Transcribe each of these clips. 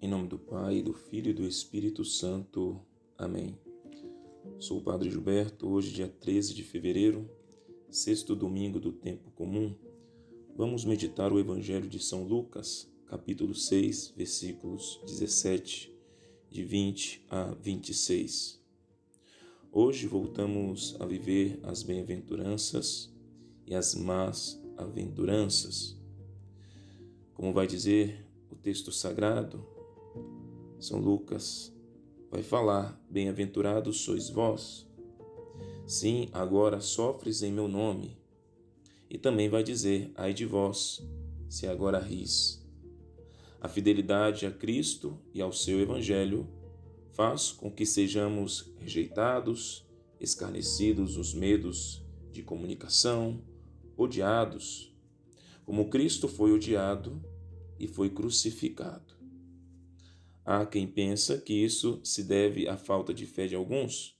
Em nome do Pai, do Filho e do Espírito Santo. Amém. Sou o Padre Gilberto, hoje, dia 13 de fevereiro, sexto domingo do tempo comum. Vamos meditar o Evangelho de São Lucas, capítulo 6, versículos 17, de 20 a 26. Hoje voltamos a viver as bem-aventuranças e as más aventuranças. Como vai dizer o texto sagrado, São Lucas vai falar: Bem-aventurados sois vós. Sim, agora sofres em meu nome. E também vai dizer: Ai de vós, se agora ris. A fidelidade a Cristo e ao seu Evangelho faz com que sejamos rejeitados, escarnecidos os medos de comunicação, odiados, como Cristo foi odiado e foi crucificado. Há quem pensa que isso se deve à falta de fé de alguns,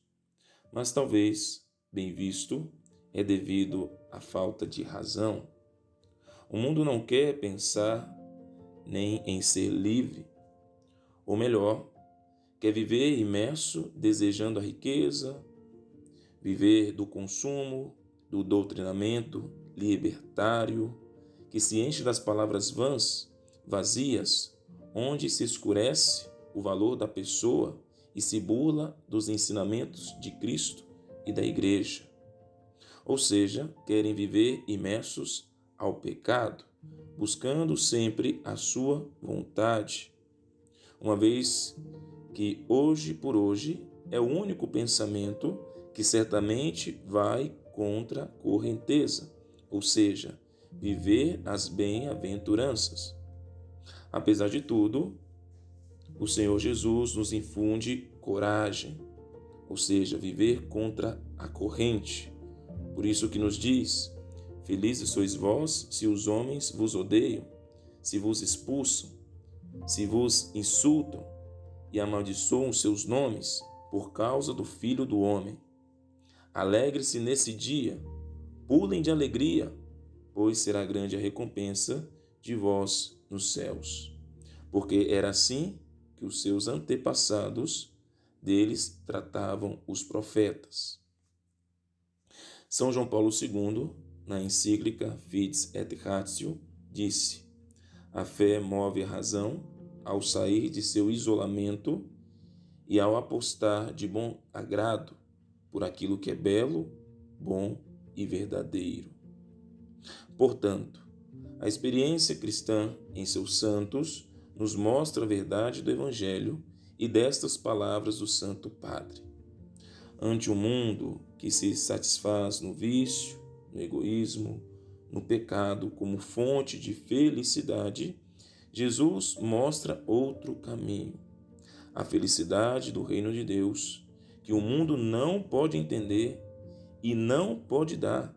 mas talvez, bem visto, é devido à falta de razão. O mundo não quer pensar nem em ser livre, ou melhor, quer viver imerso desejando a riqueza, viver do consumo, do doutrinamento libertário, que se enche das palavras vãs, vazias, onde se escurece o valor da pessoa e se burla dos ensinamentos de Cristo e da Igreja. Ou seja, querem viver imersos ao pecado, buscando sempre a sua vontade. Uma vez que hoje por hoje é o único pensamento que certamente vai contra a correnteza, ou seja, viver as bem-aventuranças. Apesar de tudo, o Senhor Jesus nos infunde coragem, ou seja, viver contra a corrente. Por isso que nos diz: Felizes sois vós se os homens vos odeiam, se vos expulsam, se vos insultam e amaldiçoam seus nomes por causa do Filho do Homem. Alegre-se nesse dia, pulem de alegria, pois será grande a recompensa de vós nos céus. Porque era assim que os seus antepassados deles tratavam os profetas. São João Paulo II, na encíclica Fides et Ratio, disse: A fé move a razão ao sair de seu isolamento e ao apostar de bom agrado por aquilo que é belo, bom e verdadeiro. Portanto, a experiência cristã em seus santos nos mostra a verdade do Evangelho e destas palavras do Santo Padre. Ante um mundo que se satisfaz no vício, no egoísmo, no pecado como fonte de felicidade, Jesus mostra outro caminho, a felicidade do reino de Deus, que o mundo não pode entender e não pode dar,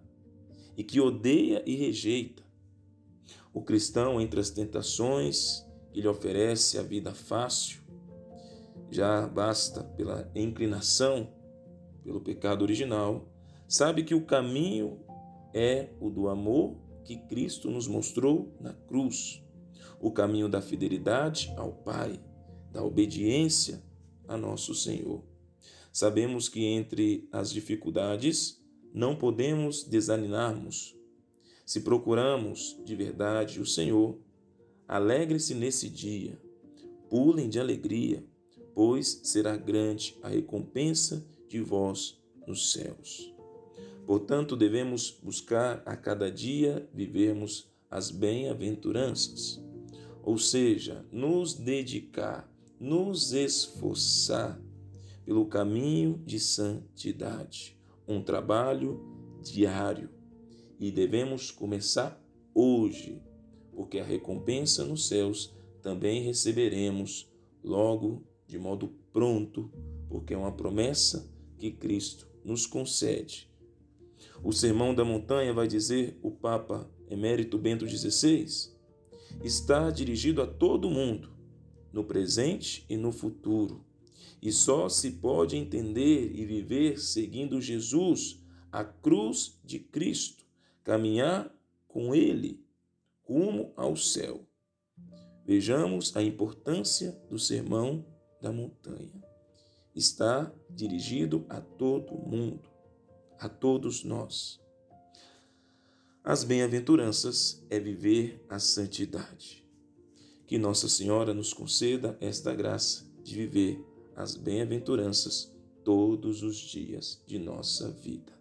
e que odeia e rejeita. O cristão, entre as tentações que lhe oferece a vida fácil, já basta pela inclinação, pelo pecado original, sabe que o caminho é o do amor que Cristo nos mostrou na cruz, o caminho da fidelidade ao Pai, da obediência a nosso Senhor. Sabemos que entre as dificuldades não podemos desanimarmos. Se procuramos de verdade o Senhor, alegre-se nesse dia, pulem de alegria, pois será grande a recompensa de vós nos céus. Portanto, devemos buscar a cada dia vivermos as bem-aventuranças, ou seja, nos dedicar, nos esforçar pelo caminho de santidade, um trabalho diário. E devemos começar hoje, porque a recompensa nos céus também receberemos logo de modo pronto, porque é uma promessa que Cristo nos concede. O Sermão da Montanha vai dizer o Papa Emérito Bento XVI está dirigido a todo mundo, no presente e no futuro. E só se pode entender e viver seguindo Jesus, a cruz de Cristo, caminhar com Ele rumo ao céu. Vejamos a importância do sermão da montanha. Está dirigido a todo mundo, a todos nós. As bem-aventuranças é viver a santidade. Que Nossa Senhora nos conceda esta graça de viver as bem-aventuranças todos os dias de nossa vida.